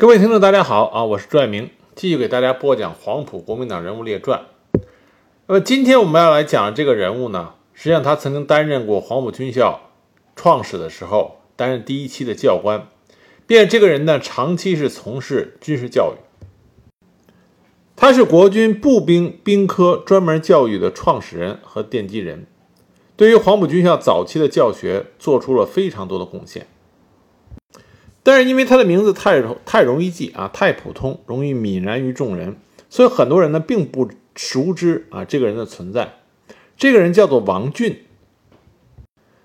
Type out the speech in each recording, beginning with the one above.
各位听众，大家好啊！我是朱爱明，继续给大家播讲《黄埔国民党人物列传》。那么今天我们要来讲的这个人物呢，实际上他曾经担任过黄埔军校创始的时候担任第一期的教官，并且这个人呢，长期是从事军事教育。他是国军步兵兵科专门教育的创始人和奠基人，对于黄埔军校早期的教学做出了非常多的贡献。但是因为他的名字太太容易记啊，太普通，容易泯然于众人，所以很多人呢并不熟知啊这个人的存在。这个人叫做王俊，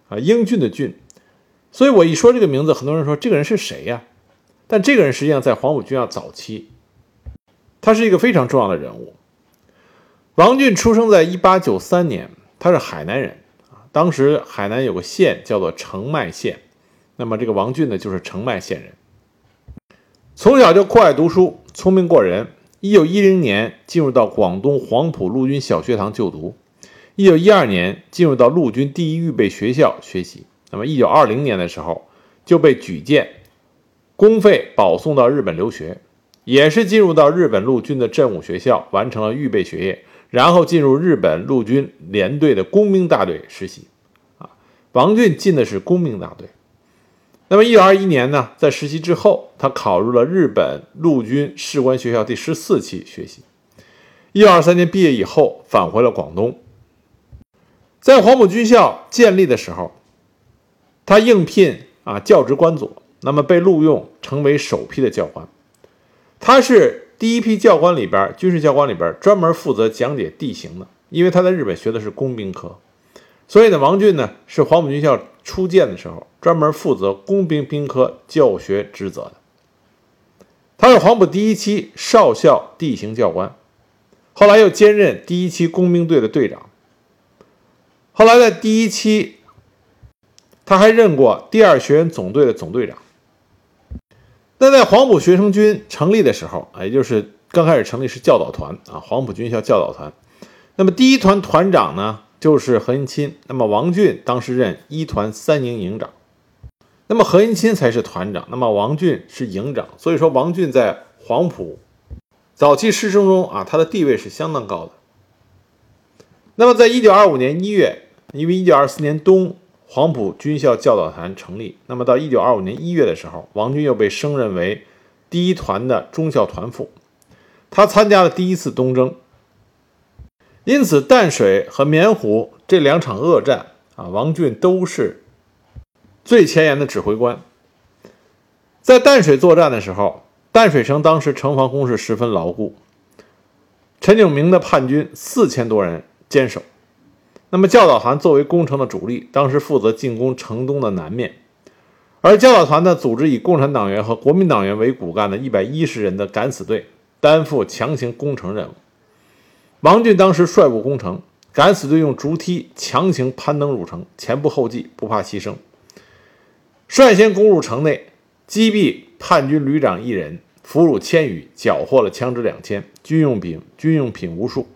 啊，英俊的俊。所以我一说这个名字，很多人说这个人是谁呀？但这个人实际上在黄埔军校早期，他是一个非常重要的人物。王俊出生在一八九三年，他是海南人啊。当时海南有个县叫做澄迈县。那么这个王俊呢，就是澄迈县人，从小就酷爱读书，聪明过人。一九一零年进入到广东黄埔陆军小学堂就读，一九一二年进入到陆军第一预备学校学习。那么一九二零年的时候就被举荐，公费保送到日本留学，也是进入到日本陆军的振武学校完成了预备学业，然后进入日本陆军联队的工兵大队实习。啊，王俊进的是工兵大队。那么，一九二一年呢，在实习之后，他考入了日本陆军士官学校第十四期学习。一九二三年毕业以后，返回了广东。在黄埔军校建立的时候，他应聘啊教职官佐，那么被录用成为首批的教官。他是第一批教官里边，军事教官里边专门负责讲解地形的，因为他在日本学的是工兵科。所以呢，王俊呢是黄埔军校初建的时候专门负责工兵兵科教学职责的。他是黄埔第一期少校地形教官，后来又兼任第一期工兵队的队长。后来在第一期，他还任过第二学员总队的总队长。那在黄埔学生军成立的时候，也就是刚开始成立是教导团啊，黄埔军校教导团。那么第一团团长呢？就是何应钦，那么王俊当时任一团三营营长，那么何应钦才是团长，那么王俊是营长，所以说王俊在黄埔早期师生中啊，他的地位是相当高的。那么在一九二五年一月，因为一九二四年冬黄埔军校教导团成立，那么到一九二五年一月的时候，王俊又被升任为第一团的中校团副，他参加了第一次东征。因此，淡水和棉湖这两场恶战啊，王俊都是最前沿的指挥官。在淡水作战的时候，淡水城当时城防工事十分牢固，陈炯明的叛军四千多人坚守。那么教导团作为攻城的主力，当时负责进攻城东的南面，而教导团呢，组织以共产党员和国民党员为骨干的一百一十人的敢死队，担负强行攻城任务。王俊当时率部攻城，敢死队用竹梯强行攀登入城，前仆后继，不怕牺牲，率先攻入城内，击毙叛军旅长一人，俘虏千余，缴获了枪支两千，军用品军用品无数。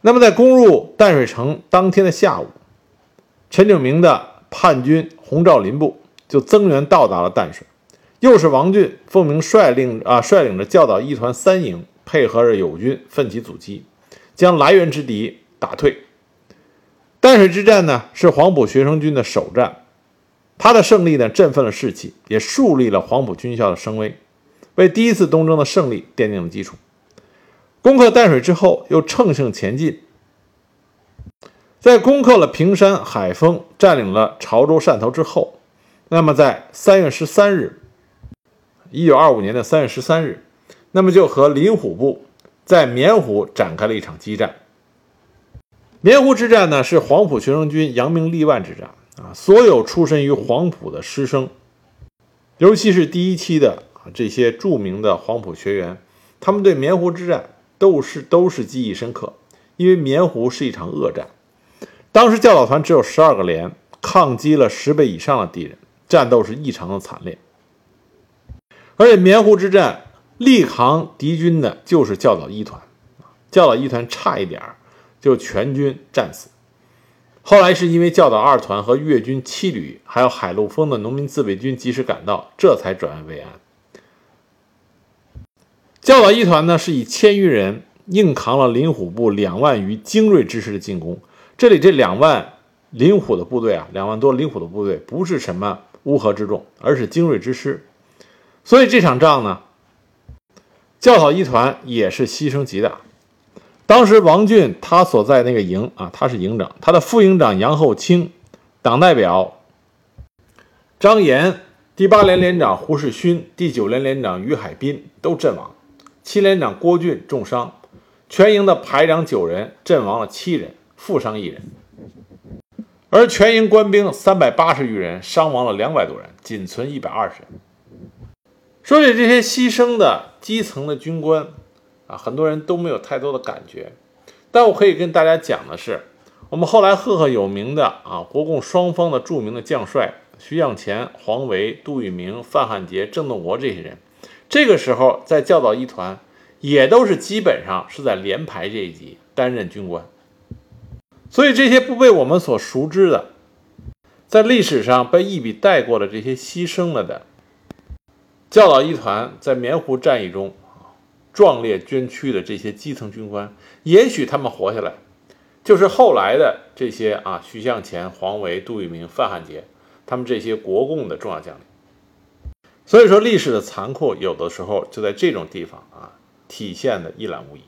那么在攻入淡水城当天的下午，陈炯明的叛军洪兆林部就增援到达了淡水，又是王俊奉命率领啊率领着教导一团三营，配合着友军奋起阻击。将来源之敌打退。淡水之战呢，是黄埔学生军的首战，他的胜利呢，振奋了士气，也树立了黄埔军校的声威，为第一次东征的胜利奠定了基础。攻克淡水之后，又乘胜前进，在攻克了平山、海丰，占领了潮州汕头之后，那么在三月十三日，一九二五年的三月十三日，那么就和林虎部。在棉湖展开了一场激战。棉湖之战呢，是黄埔学生军扬名立万之战啊！所有出身于黄埔的师生，尤其是第一期的啊这些著名的黄埔学员，他们对棉湖之战都是都是记忆深刻。因为棉湖是一场恶战，当时教导团只有十二个连，抗击了十倍以上的敌人，战斗是异常的惨烈。而且棉湖之战。力扛敌军的就是教导一团，教导一团差一点就全军战死。后来是因为教导二团和粤军七旅，还有海陆丰的农民自卫军及时赶到，这才转危为安。教导一团呢是以千余人硬扛了林虎部两万余精锐之师的进攻。这里这两万林虎的部队啊，两万多林虎的部队不是什么乌合之众，而是精锐之师。所以这场仗呢，教导一团也是牺牲极大。当时王俊他所在那个营啊，他是营长，他的副营长杨厚清，党代表张岩。第八连连长胡世勋、第九连连长于海滨都阵亡，七连长郭俊重伤，全营的排长九人阵亡了七人，负伤一人，而全营官兵三百八十余人伤亡了两百多人，仅存一百二十人。说起这些牺牲的基层的军官啊，很多人都没有太多的感觉，但我可以跟大家讲的是，我们后来赫赫有名的啊，国共双方的著名的将帅。徐向前、黄维、杜聿明、范汉杰、郑洞国这些人，这个时候在教导一团也都是基本上是在连排这一级担任军官，所以这些不被我们所熟知的，在历史上被一笔带过的这些牺牲了的教导一团在棉湖战役中壮烈捐躯的这些基层军官，也许他们活下来，就是后来的这些啊，徐向前、黄维、杜聿明、范汉杰。他们这些国共的重要将领，所以说历史的残酷有的时候就在这种地方啊体现的一览无遗。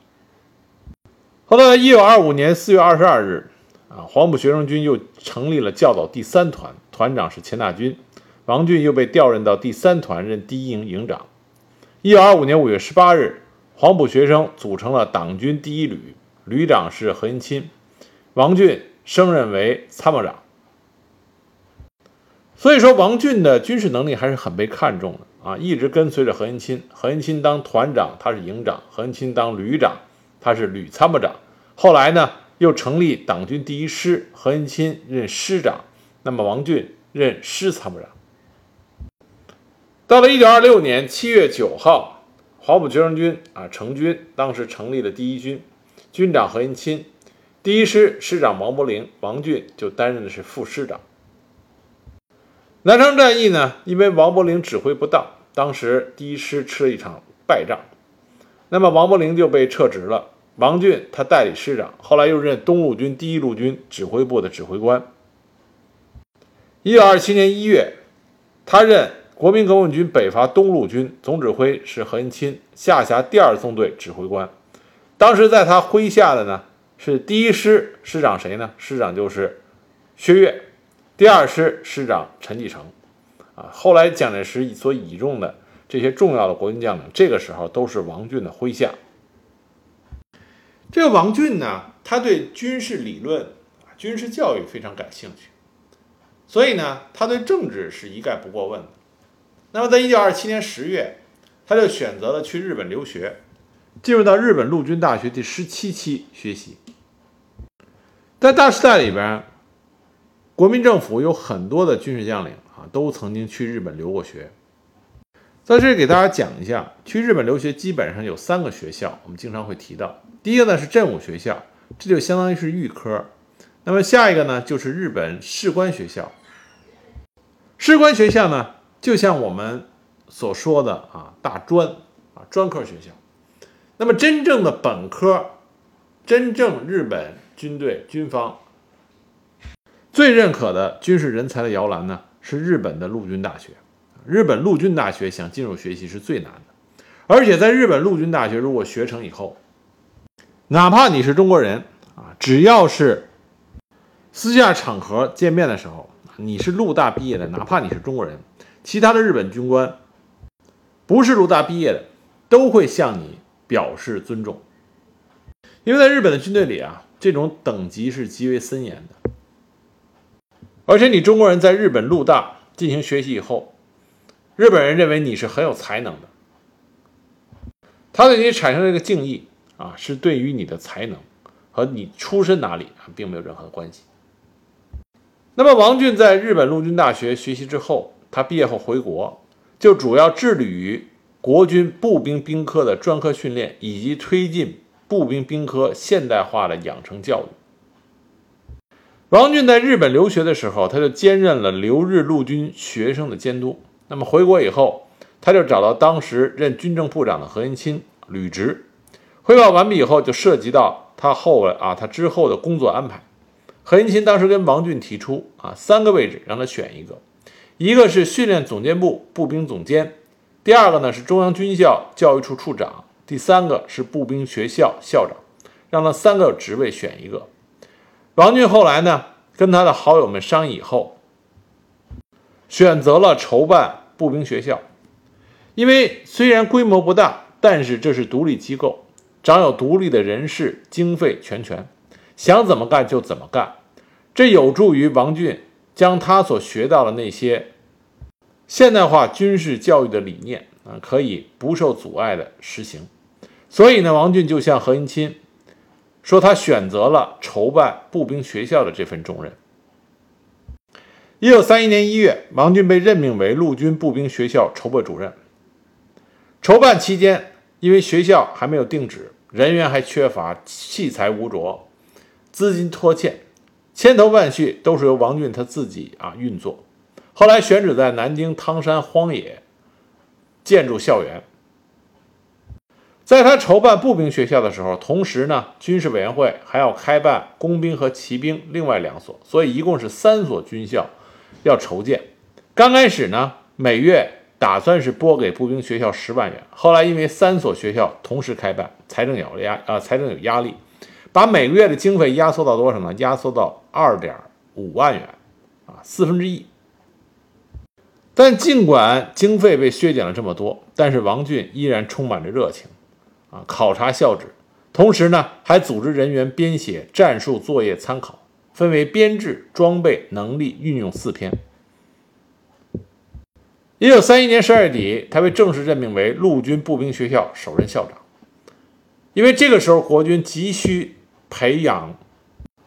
后来，一九二五年四月二十二日，啊，黄埔学生军又成立了教导第三团，团长是钱大钧，王俊又被调任到第三团任第一营营长。一九二五年五月十八日，黄埔学生组成了党军第一旅，旅长是何应钦，王俊升任为参谋长。所以说，王俊的军事能力还是很被看重的啊，一直跟随着何应钦。何应钦当团长，他是营长；何应钦当旅长，他是旅参谋长。后来呢，又成立党军第一师，何应钦任师长，那么王俊任师参谋长。到了一九二六年七月九号，黄埔学生军啊成军，当时成立了第一军，军长何应钦，第一师师长王伯龄，王俊就担任的是副师长。南昌战役呢，因为王伯龄指挥不当，当时第一师吃了一场败仗，那么王伯龄就被撤职了。王俊他代理师长，后来又任东路军第一路军指挥部的指挥官。一九二七年一月，他任国民革命军北伐东路军总指挥，是何应钦下辖第二纵队指挥官。当时在他麾下的呢是第一师师长谁呢？师长就是薛岳。第二师师长陈继承，啊，后来蒋介石所倚重的这些重要的国军将领，这个时候都是王俊的麾下。这个王俊呢，他对军事理论、军事教育非常感兴趣，所以呢，他对政治是一概不过问的。那么，在一九二七年十月，他就选择了去日本留学，进入到日本陆军大学第十七期学习。在大时代里边。国民政府有很多的军事将领啊，都曾经去日本留过学。在这里给大家讲一下，去日本留学基本上有三个学校，我们经常会提到。第一个呢是振武学校，这就相当于是预科。那么下一个呢就是日本士官学校。士官学校呢，就像我们所说的啊大专啊专科学校。那么真正的本科，真正日本军队军方。最认可的军事人才的摇篮呢，是日本的陆军大学。日本陆军大学想进入学习是最难的，而且在日本陆军大学，如果学成以后，哪怕你是中国人啊，只要是私下场合见面的时候，你是陆大毕业的，哪怕你是中国人，其他的日本军官不是陆大毕业的，都会向你表示尊重，因为在日本的军队里啊，这种等级是极为森严的。而且你中国人在日本陆大进行学习以后，日本人认为你是很有才能的，他对你产生这个敬意啊，是对于你的才能和你出身哪里，并没有任何的关系。那么王俊在日本陆军大学学习之后，他毕业后回国，就主要致力于国军步兵兵科的专科训练，以及推进步兵兵科现代化的养成教育。王俊在日本留学的时候，他就兼任了留日陆军学生的监督。那么回国以后，他就找到当时任军政部长的何应钦，履职。汇报完毕以后，就涉及到他后来啊，他之后的工作安排。何应钦当时跟王俊提出啊，三个位置让他选一个，一个是训练总监部步兵总监，第二个呢是中央军校教育处处长，第三个是步兵学校校长，让他三个职位选一个。王俊后来呢，跟他的好友们商议以后，选择了筹办步兵学校，因为虽然规模不大，但是这是独立机构。掌有独立的人事、经费全权，想怎么干就怎么干，这有助于王俊将他所学到的那些现代化军事教育的理念啊，可以不受阻碍的实行。所以呢，王俊就向何应钦说，他选择了筹办步兵学校的这份重任。一九三一年一月，王俊被任命为陆军步兵学校筹备主任。筹办期间，因为学校还没有定址。人员还缺乏，器材无着，资金拖欠，千头万绪都是由王俊他自己啊运作。后来选址在南京汤山荒野建筑校园。在他筹办步兵学校的时候，同时呢，军事委员会还要开办工兵和骑兵另外两所，所以一共是三所军校要筹建。刚开始呢，每月。打算是拨给步兵学校十万元，后来因为三所学校同时开办，财政有压啊，财政有压力，把每个月的经费压缩到多少呢？压缩到二点五万元，啊，四分之一。但尽管经费被削减了这么多，但是王俊依然充满着热情，啊，考察校址，同时呢，还组织人员编写战术作业参考，分为编制、装备、能力、运用四篇。一九三一年十二月底，他被正式任命为陆军步兵学校首任校长。因为这个时候国军急需培养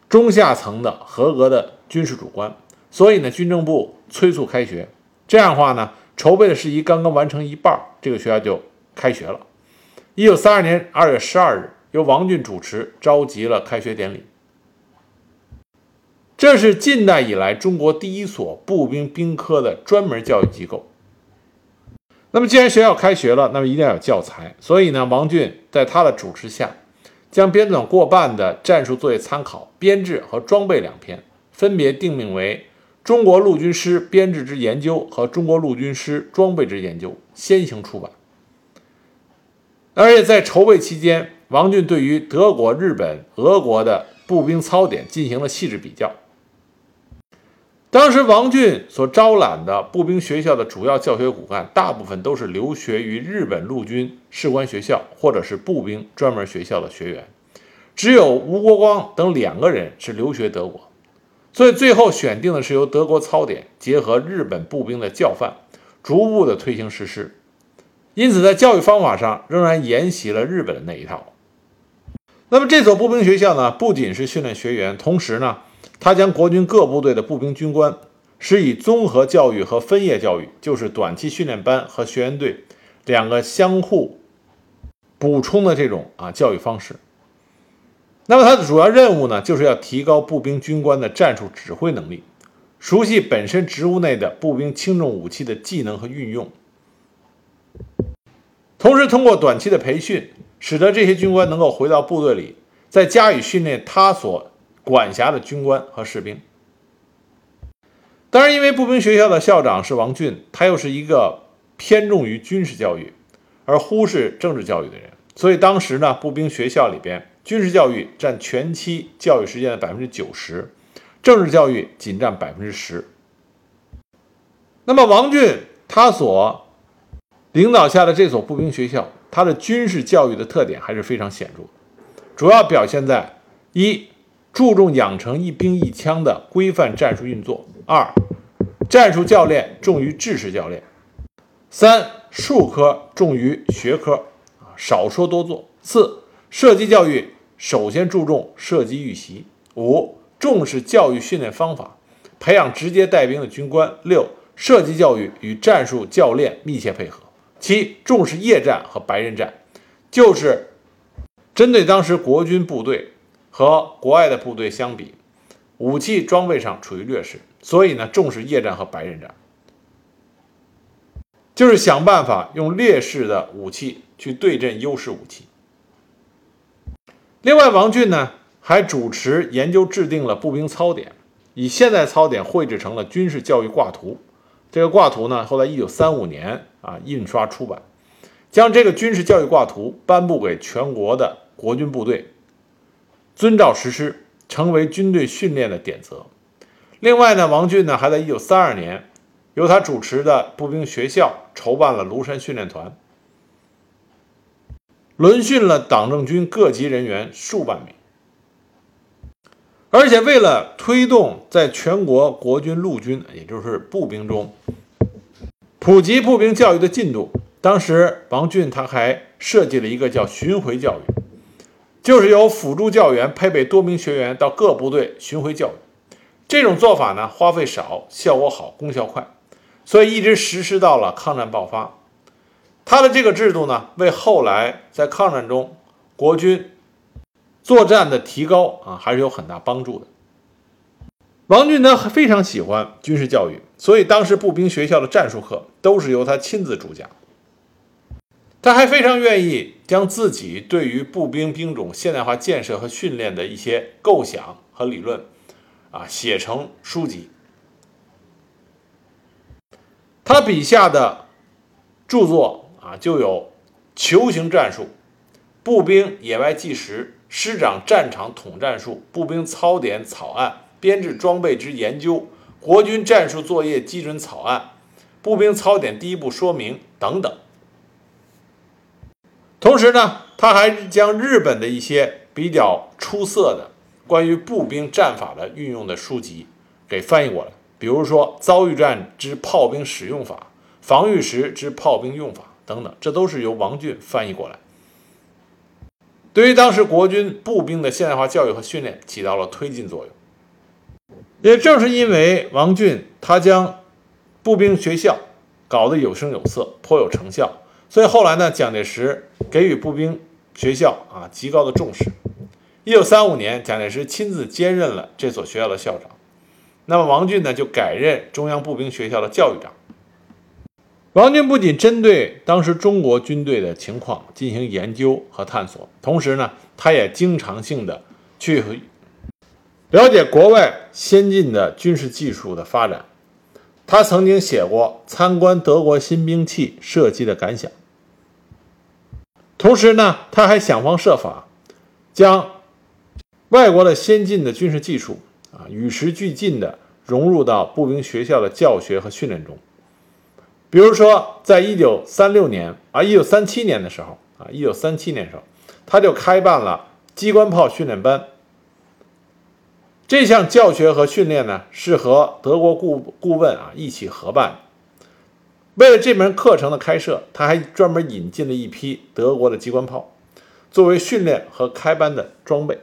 中下层的合格的军事主官，所以呢，军政部催促开学。这样的话呢，筹备的事宜刚刚完成一半，这个学校就开学了。一九三二年二月十二日，由王俊主持召集了开学典礼。这是近代以来中国第一所步兵兵科的专门教育机构。那么，既然学校开学了，那么一定要有教材。所以呢，王俊在他的主持下，将编纂过半的战术作业参考、编制和装备两篇，分别定名为《中国陆军师编制之研究》和《中国陆军师装备之研究》，先行出版。而且在筹备期间，王俊对于德国、日本、俄国的步兵操典进行了细致比较。当时王俊所招揽的步兵学校的主要教学骨干，大部分都是留学于日本陆军士官学校或者是步兵专门学校的学员，只有吴国光等两个人是留学德国，所以最后选定的是由德国操典结合日本步兵的教范，逐步的推行实施。因此，在教育方法上仍然沿袭了日本的那一套。那么，这所步兵学校呢，不仅是训练学员，同时呢。他将国军各部队的步兵军官施以综合教育和分业教育，就是短期训练班和学员队两个相互补充的这种啊教育方式。那么他的主要任务呢，就是要提高步兵军官的战术指挥能力，熟悉本身职务内的步兵轻重武器的技能和运用，同时通过短期的培训，使得这些军官能够回到部队里，再加以训练他所。管辖的军官和士兵，当然，因为步兵学校的校长是王俊，他又是一个偏重于军事教育而忽视政治教育的人，所以当时呢，步兵学校里边军事教育占全期教育时间的百分之九十，政治教育仅占百分之十。那么，王俊他所领导下的这所步兵学校，它的军事教育的特点还是非常显著，主要表现在一。注重养成一兵一枪的规范战术运作。二，战术教练重于制式教练。三，术科重于学科，少说多做。四，射击教育首先注重射击预习。五，重视教育训练方法，培养直接带兵的军官。六，射击教育与战术教练密切配合。七，重视夜战和白刃战，就是针对当时国军部队。和国外的部队相比，武器装备上处于劣势，所以呢重视夜战和白刃战。就是想办法用劣势的武器去对阵优势武器。另外，王俊呢还主持研究制定了步兵操典，以现代操典绘制成了军事教育挂图。这个挂图呢，后来一九三五年啊印刷出版，将这个军事教育挂图颁布给全国的国军部队，遵照实施，成为军队训练的典则。另外呢，王俊呢还在一九三二年。由他主持的步兵学校筹办了庐山训练团，轮训了党政军各级人员数万名。而且为了推动在全国国军陆军，也就是步兵中普及步兵教育的进度，当时王俊他还设计了一个叫巡回教育，就是由辅助教员配备多名学员到各部队巡回教育。这种做法呢，花费少，效果好，功效快。所以一直实施到了抗战爆发，他的这个制度呢，为后来在抗战中国军作战的提高啊，还是有很大帮助的。王俊呢非常喜欢军事教育，所以当时步兵学校的战术课都是由他亲自主讲。他还非常愿意将自己对于步兵兵种现代化建设和训练的一些构想和理论啊，写成书籍。他笔下的著作就有球形战术、步兵野外计时、师长战场统战术、步兵操点草案、编制装备之研究、国军战术作业基准草案、步兵操点第一步说明等等。同时呢，他还将日本的一些比较出色的关于步兵战法的运用的书籍给翻译过来。比如说遭遇战之炮兵使用法、防御时之炮兵用法等等，这都是由王俊翻译过来，对于当时国军步兵的现代化教育和训练起到了推进作用。也正是因为王俊他将步兵学校搞得有声有色，颇有成效，所以后来呢，蒋介石给予步兵学校啊极高的重视。一九三五年，蒋介石亲自兼任了这所学校的校长。那么王俊呢，就改任中央步兵学校的教育长。王军不仅针对当时中国军队的情况进行研究和探索，同时呢，他也经常性的去了解国外先进的军事技术的发展。他曾经写过参观德国新兵器设计的感想。同时呢，他还想方设法将外国的先进的军事技术。啊，与时俱进地融入到步兵学校的教学和训练中。比如说，在一九三六年啊，一九三七年的时候啊，一九三七年时候，他就开办了机关炮训练班。这项教学和训练呢，是和德国顾顾问啊一起合办。为了这门课程的开设，他还专门引进了一批德国的机关炮，作为训练和开班的装备。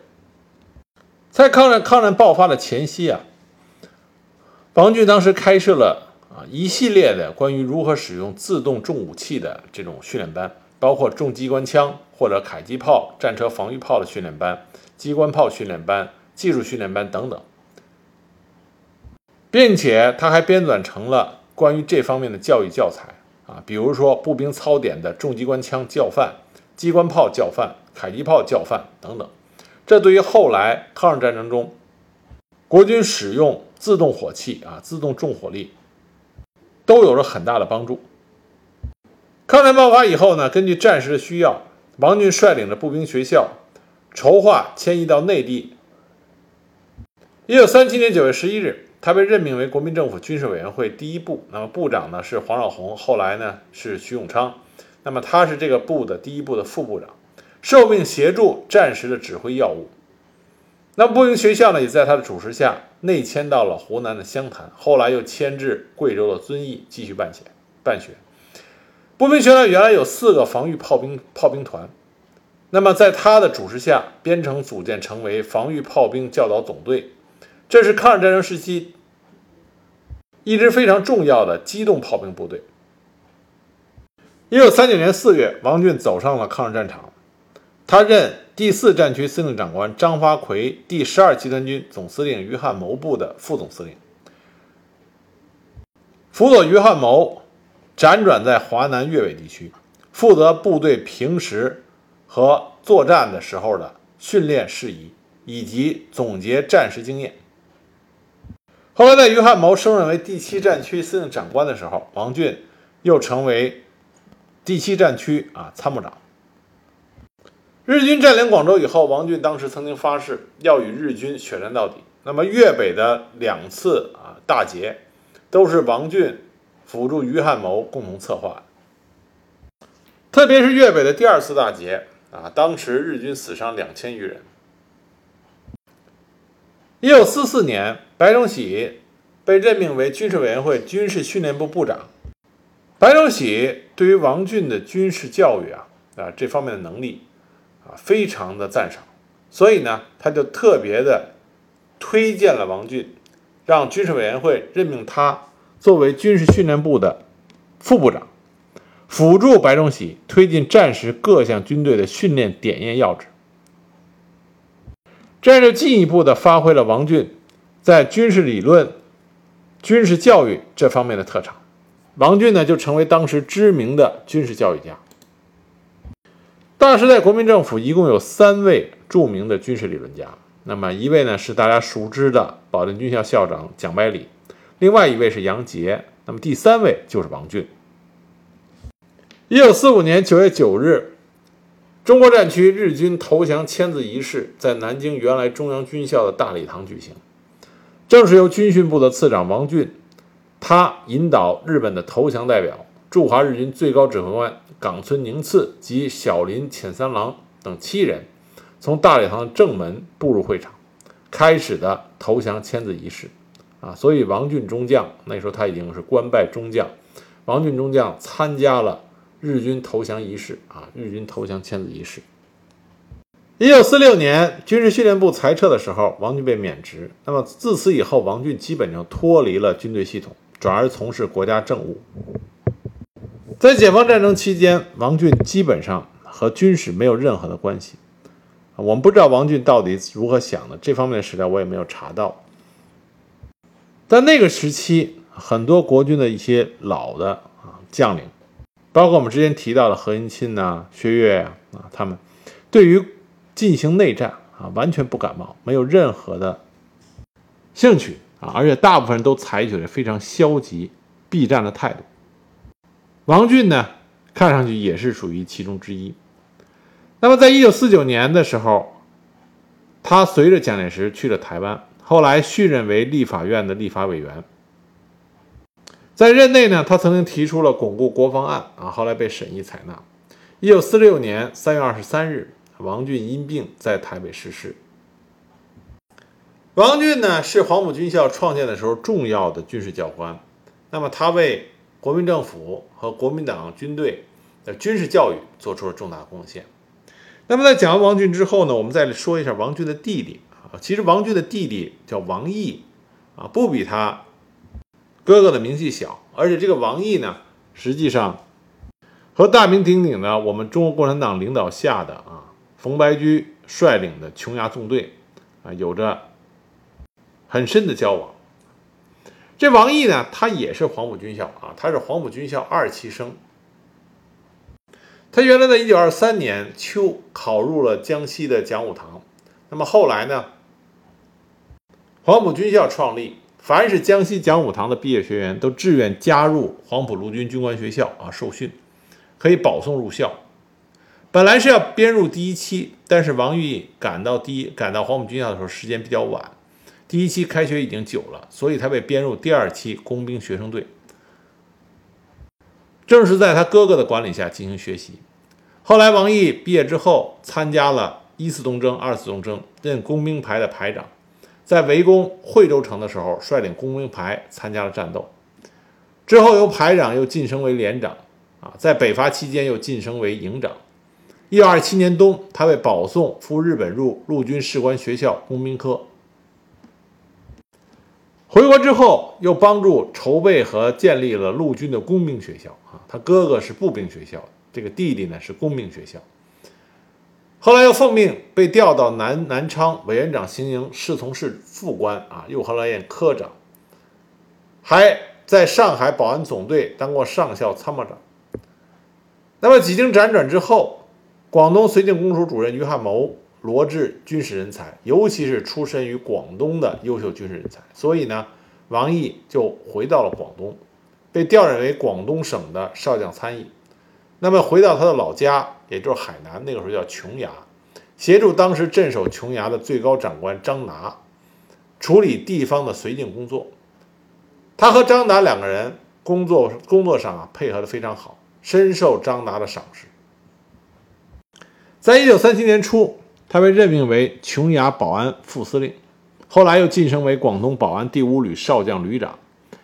在抗战抗战爆发的前夕啊，王俊当时开设了一系列的关于如何使用自动重武器的这种训练班，包括重机关枪或者迫击炮、战车防御炮的训练班、机关炮训练班、技术训练班等等，并且他还编纂成了关于这方面的教育教材啊，比如说步兵操典的重机关枪教范、机关炮教范、迫击炮教范等等。这对于后来抗日战争中国军使用自动火器啊、自动重火力都有着很大的帮助。抗战爆发以后呢，根据战时的需要，王俊率领着步兵学校筹划迁移到内地。一九三七年九月十一日，他被任命为国民政府军事委员会第一部，那么部长呢是黄绍竑，后来呢是徐永昌，那么他是这个部的第一部的副部长。受命协助战时的指挥要务，那步兵学校呢，也在他的主持下内迁到了湖南的湘潭，后来又迁至贵州的遵义继续办学。办学。步兵学校原来有四个防御炮兵炮兵团，那么在他的主持下编成组建成为防御炮兵教导总队，这是抗日战争时期一支非常重要的机动炮兵部队。一九三九年四月，王俊走上了抗日战场。他任第四战区司令长官张发奎第十二集团军总司令于汉谋部的副总司令，辅佐于汉谋辗转在华南粤北地区，负责部队平时和作战的时候的训练事宜，以及总结战时经验。后来在于汉谋升任为第七战区司令长官的时候，王俊又成为第七战区啊参谋长。日军占领广州以后，王俊当时曾经发誓要与日军血战到底。那么粤北的两次啊大捷，都是王俊辅助于汉谋共同策划的。特别是粤北的第二次大捷啊，当时日军死伤两千余人。一九四四年，白崇禧被任命为军事委员会军事训练部部长。白崇禧对于王俊的军事教育啊啊这方面的能力啊非常的赞赏，所以呢，他就特别的推荐了王俊，让军事委员会任命他作为军事训练部的副部长，辅助白崇禧推进战时各项军队的训练点验要旨。这样就进一步的发挥了王俊在军事理论、军事教育这方面的特长。王俊呢，就成为当时知名的军事教育家。大时代国民政府一共有三位著名的军事理论家，那么一位呢是大家熟知的保定军校校长蒋百里，另外一位是杨杰，那么第三位就是王俊。一九四五年九月九日。中国战区日军投降签字仪式在南京原来中央军校的大礼堂举行，正是由军训部的次长王俊，他引导日本的投降代表驻华日军最高指挥官冈村宁次及小林浅三郎等七人，从大礼堂的正门步入会场，开始的投降签字仪式。啊，所以王俊中将那时候他已经是官拜中将，王俊中将参加了。日军投降仪式啊，日军投降签字仪式。一九四六年军事训练部裁撤的时候，王俊被免职。那么自此以后，王俊基本上脱离了军队系统，转而从事国家政务。在解放战争期间，王俊基本上和军事没有任何的关系。我们不知道王俊到底如何想的，这方面的史料我也没有查到。但那个时期，很多国军的一些老的啊将领。包括我们之前提到的何应钦呐、薛岳呀啊，他们对于进行内战啊完全不感冒，没有任何的兴趣啊，而且大部分人都采取了非常消极避战的态度。王俊呢，看上去也是属于其中之一。那么，在一九四九年的时候，他随着蒋介石去了台湾，后来续任为立法院的立法委员。在任内呢，他曾经提出了巩固国防案啊，后来被审议采纳。一九四六年三月二十三日，王俊因病在台北逝世。王俊呢是黄埔军校创建的时候重要的军事教官，那么他为国民政府和国民党军队的军事教育做出了重大贡献。那么在讲完王俊之后呢，我们再说一下王俊的弟弟啊，其实王俊的弟弟叫王毅啊，不比他。哥哥的名气小，而且这个王毅呢，实际上和大名鼎鼎的我们中国共产党领导下的啊冯白驹率领的琼崖纵队啊有着很深的交往。这王毅呢，他也是黄埔军校啊，他是黄埔军校二期生。他原来在一九二三年秋考入了江西的讲武堂，那么后来呢，黄埔军校创立。凡是江西讲武堂的毕业学员都志愿加入黄埔陆军军官学校啊受训，可以保送入校。本来是要编入第一期，但是王毅赶到第一赶到黄埔军校的时候时间比较晚，第一期开学已经久了，所以他被编入第二期工兵学生队。正是在他哥哥的管理下进行学习。后来王毅毕业之后，参加了一次东征、二次东征，任工兵排的排长。在围攻惠州城的时候，率领工兵排参加了战斗，之后由排长又晋升为连长，啊，在北伐期间又晋升为营长。一九二七年冬，他被保送赴日本入陆军士官学校工兵科。回国之后，又帮助筹备和建立了陆军的工兵学校，啊，他哥哥是步兵学校，这个弟弟呢是工兵学校。后来又奉命被调到南南昌委员长行营侍从室副官啊，又后来任科长，还在上海保安总队当过上校参谋长。那么几经辗转之后，广东绥靖公署主任于汉谋罗致军事人才，尤其是出身于广东的优秀军事人才，所以呢，王毅就回到了广东，被调任为广东省的少将参议。那么回到他的老家，也就是海南，那个时候叫琼崖，协助当时镇守琼崖的最高长官张达处理地方的绥靖工作。他和张达两个人工作工作上啊配合的非常好，深受张达的赏识。在一九三七年初，他被任命为琼崖保安副司令，后来又晋升为广东保安第五旅少将旅长，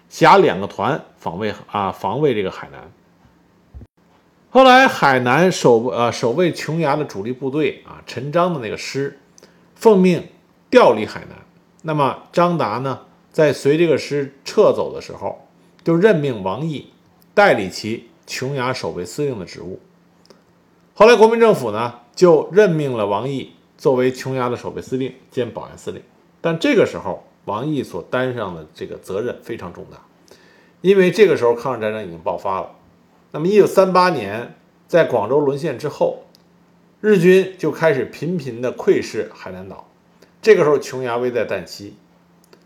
辖两个团防卫啊防卫这个海南。后来海南守呃守卫琼崖的主力部队啊陈章的那个师，奉命调离海南。那么张达呢，在随这个师撤走的时候，就任命王毅代理其琼崖守备司令的职务。后来国民政府呢。就任命了王毅作为琼崖的守备司令兼保安司令，但这个时候王毅所担上的这个责任非常重大，因为这个时候抗日战争已经爆发了。那么，一九三八年在广州沦陷之后，日军就开始频频的窥视海南岛，这个时候琼崖危在旦夕，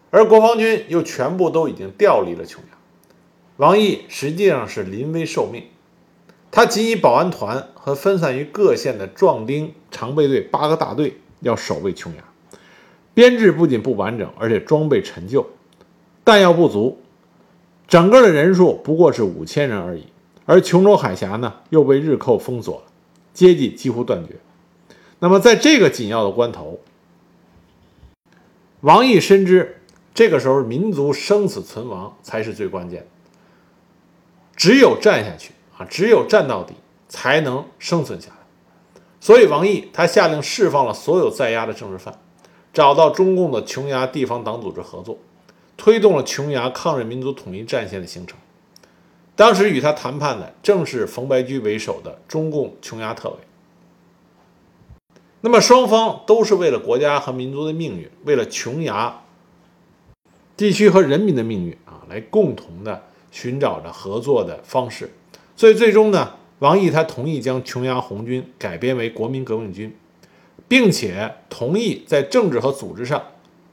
而国防军又全部都已经调离了琼崖，王毅实际上是临危受命。他仅以保安团和分散于各县的壮丁常备队八个大队要守卫琼崖，编制不仅不完整，而且装备陈旧，弹药不足，整个的人数不过是五千人而已。而琼州海峡呢又被日寇封锁了，接济几乎断绝。那么在这个紧要的关头，王毅深知这个时候民族生死存亡才是最关键的，只有战下去。只有战到底，才能生存下来。所以，王毅他下令释放了所有在押的政治犯，找到中共的琼崖地方党组织合作，推动了琼崖抗日民族统一战线的形成。当时与他谈判的正是冯白驹为首的中共琼崖特委。那么，双方都是为了国家和民族的命运，为了琼崖地区和人民的命运啊，来共同的寻找着合作的方式。所以最终呢，王毅他同意将琼崖红军改编为国民革命军，并且同意在政治和组织上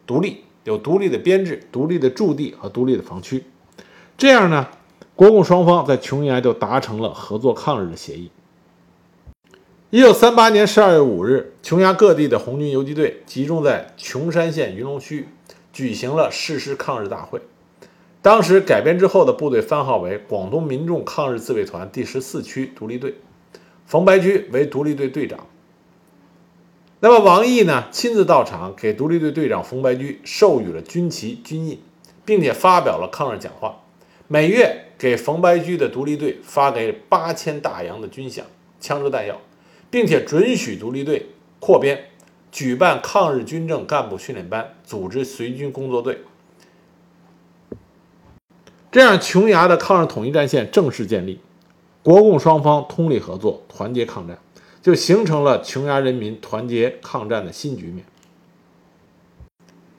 独立，有独立的编制、独立的驻地和独立的防区。这样呢，国共双方在琼崖就达成了合作抗日的协议。一九三八年十二月五日，琼崖各地的红军游击队集中在琼山县云龙区，举行了誓师抗日大会。当时改编之后的部队番号为广东民众抗日自卫团第十四区独立队，冯白驹为独立队队长。那么王毅呢，亲自到场给独立队队长冯白驹授予了军旗、军印，并且发表了抗日讲话，每月给冯白驹的独立队发给八千大洋的军饷、枪支弹药，并且准许独立队扩编，举办抗日军政干部训练班，组织随军工作队。这样，琼崖的抗日统一战线正式建立，国共双方通力合作，团结抗战，就形成了琼崖人民团结抗战的新局面。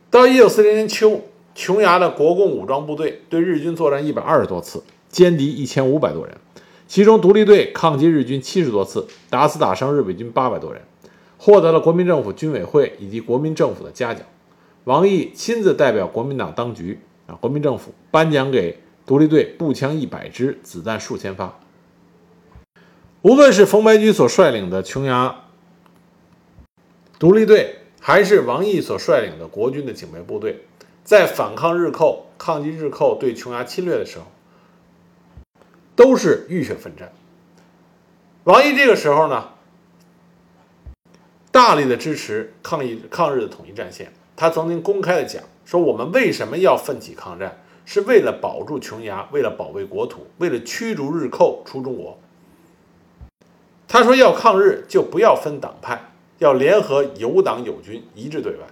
到一九四零年秋，琼崖的国共武装部队对日军作战一百二十多次，歼敌一千五百多人，其中独立队抗击日军七十多次，打死打伤日伪军八百多人，获得了国民政府军委会以及国民政府的嘉奖。王毅亲自代表国民党当局。国民政府颁奖给独立队步枪一百支，子弹数千发。无论是冯白驹所率领的琼崖独立队，还是王毅所率领的国军的警备部队，在反抗日寇、抗击日寇对琼崖侵略的时候，都是浴血奋战。王毅这个时候呢，大力的支持抗议抗日的统一战线。他曾经公开的讲。说我们为什么要奋起抗战？是为了保住琼崖，为了保卫国土，为了驱逐日寇出中国。他说要抗日就不要分党派，要联合有党有军，一致对外。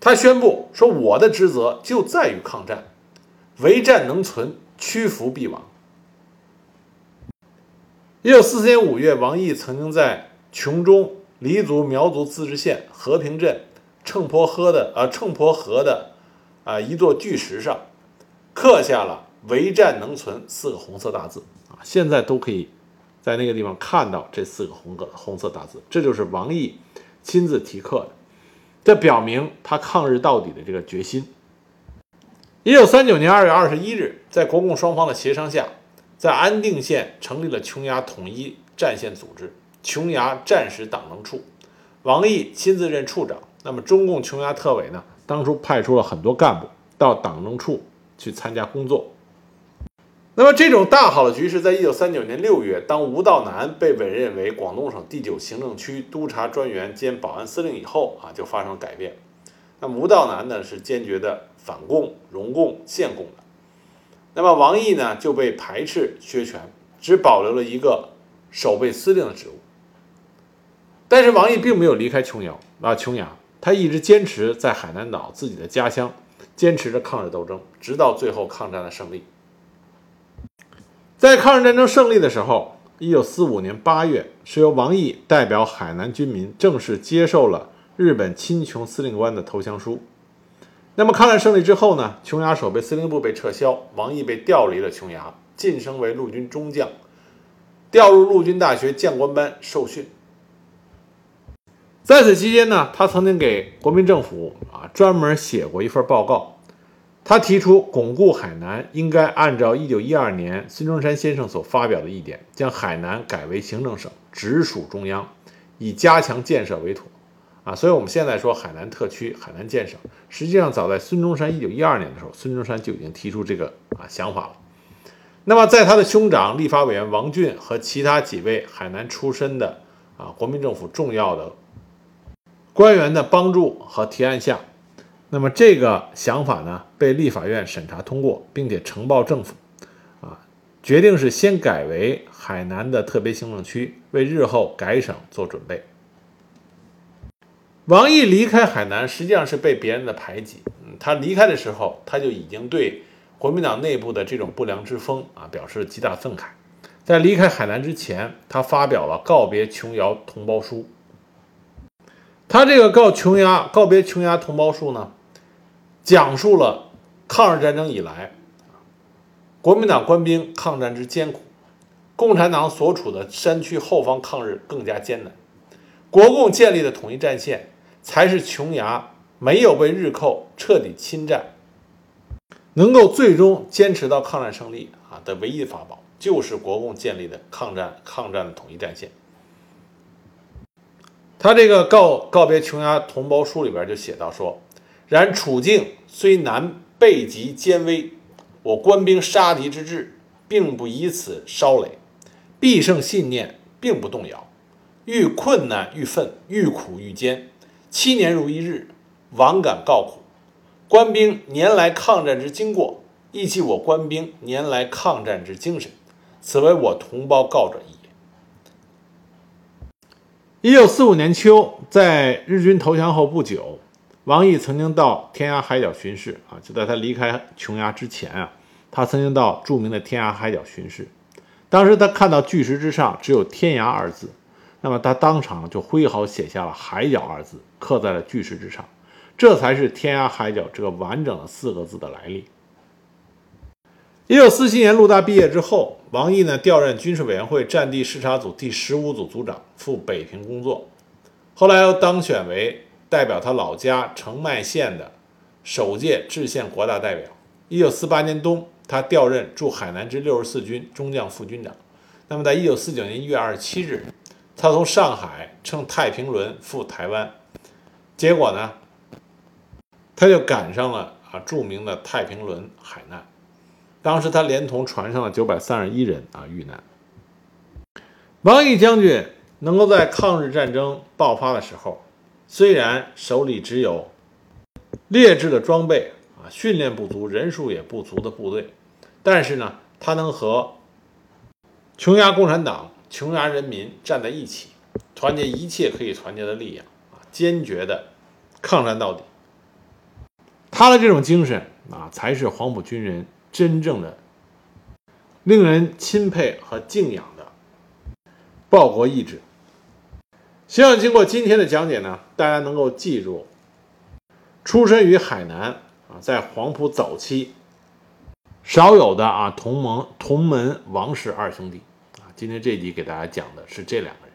他宣布说我的职责就在于抗战，唯战能存，屈服必亡。一九四四年五月，王毅曾经在琼中黎族苗族自治县和平镇。秤砣河的呃，秤砣河的啊一座巨石上刻下了“唯战能存”四个红色大字啊，现在都可以在那个地方看到这四个红个红色大字，这就是王毅亲自题刻的，这表明他抗日到底的这个决心。一九三九年二月二十一日，在国共双方的协商下，在安定县成立了琼崖统一战线组织——琼崖战时党能处，王毅亲自任处长。那么，中共琼崖特委呢，当初派出了很多干部到党政处去参加工作。那么，这种大好的局势，在一九三九年六月，当吴道南被委任为广东省第九行政区督察专员兼保安司令以后啊，就发生了改变。那么，吴道南呢，是坚决的。反共、荣共、献共的，那么王毅呢就被排斥削权，只保留了一个守备司令的职务。但是王毅并没有离开琼瑶啊，琼崖，他一直坚持在海南岛自己的家乡，坚持着抗日斗争，直到最后抗战的胜利。在抗日战争胜利的时候，一九四五年八月，是由王毅代表海南军民正式接受了日本亲琼司令官的投降书。那么抗战胜利之后呢？琼崖守备司令部被撤销，王毅被调离了琼崖，晋升为陆军中将，调入陆军大学将官班受训。在此期间呢，他曾经给国民政府啊专门写过一份报告，他提出巩固海南应该按照1912年孙中山先生所发表的意见，将海南改为行政省，直属中央，以加强建设为妥。啊，所以我们现在说海南特区、海南建省，实际上早在孙中山一九一二年的时候，孙中山就已经提出这个啊想法了。那么，在他的兄长立法委员王俊和其他几位海南出身的啊国民政府重要的官员的帮助和提案下，那么这个想法呢被立法院审查通过，并且呈报政府，啊，决定是先改为海南的特别行政区，为日后改省做准备。王毅离开海南，实际上是被别人的排挤。他离开的时候，他就已经对国民党内部的这种不良之风啊表示极大愤慨。在离开海南之前，他发表了告别琼瑶同胞书。他这个告琼崖告别琼崖同胞书呢，讲述了抗日战争以来国民党官兵抗战之艰苦，共产党所处的山区后方抗日更加艰难，国共建立的统一战线。才是琼崖没有被日寇彻底侵占，能够最终坚持到抗战胜利啊的唯一法宝，就是国共建立的抗战抗战的统一战线。他这个告告别琼崖同胞书里边就写到说：“然处境虽难，备极艰危，我官兵杀敌之志，并不以此稍累，必胜信念并不动摇，遇困难愈奋，愈苦愈坚。”七年如一日，枉敢告苦。官兵年来抗战之经过，亦系我官兵年来抗战之精神。此为我同胞告者矣。一九四五年秋，在日军投降后不久，王毅曾经到天涯海角巡视啊，就在他离开琼崖之前啊，他曾经到著名的天涯海角巡视。当时他看到巨石之上只有“天涯”二字。那么他当场就挥毫写下了“海角”二字，刻在了巨石之上，这才是“天涯海角”这个完整的四个字的来历。一九四七年陆大毕业之后，王毅呢调任军事委员会战地视察组第十五组组长，赴北平工作。后来又当选为代表他老家澄迈县的首届制宪国大代表。一九四八年冬，他调任驻海南之六十四军中将副军长。那么在一九四九年一月二十七日。他从上海乘太平轮赴台湾，结果呢，他就赶上了啊著名的太平轮海难。当时他连同船上的九百三十一人啊遇难。王毅将军能够在抗日战争爆发的时候，虽然手里只有劣质的装备啊，训练不足、人数也不足的部队，但是呢，他能和琼崖共产党。琼崖人民站在一起，团结一切可以团结的力量啊，坚决的抗战到底。他的这种精神啊，才是黄埔军人真正的令人钦佩和敬仰的报国意志。希望经过今天的讲解呢，大家能够记住，出身于海南啊，在黄埔早期少有的啊同盟同门王氏二兄弟啊。今天这集给大家讲的是这两个人。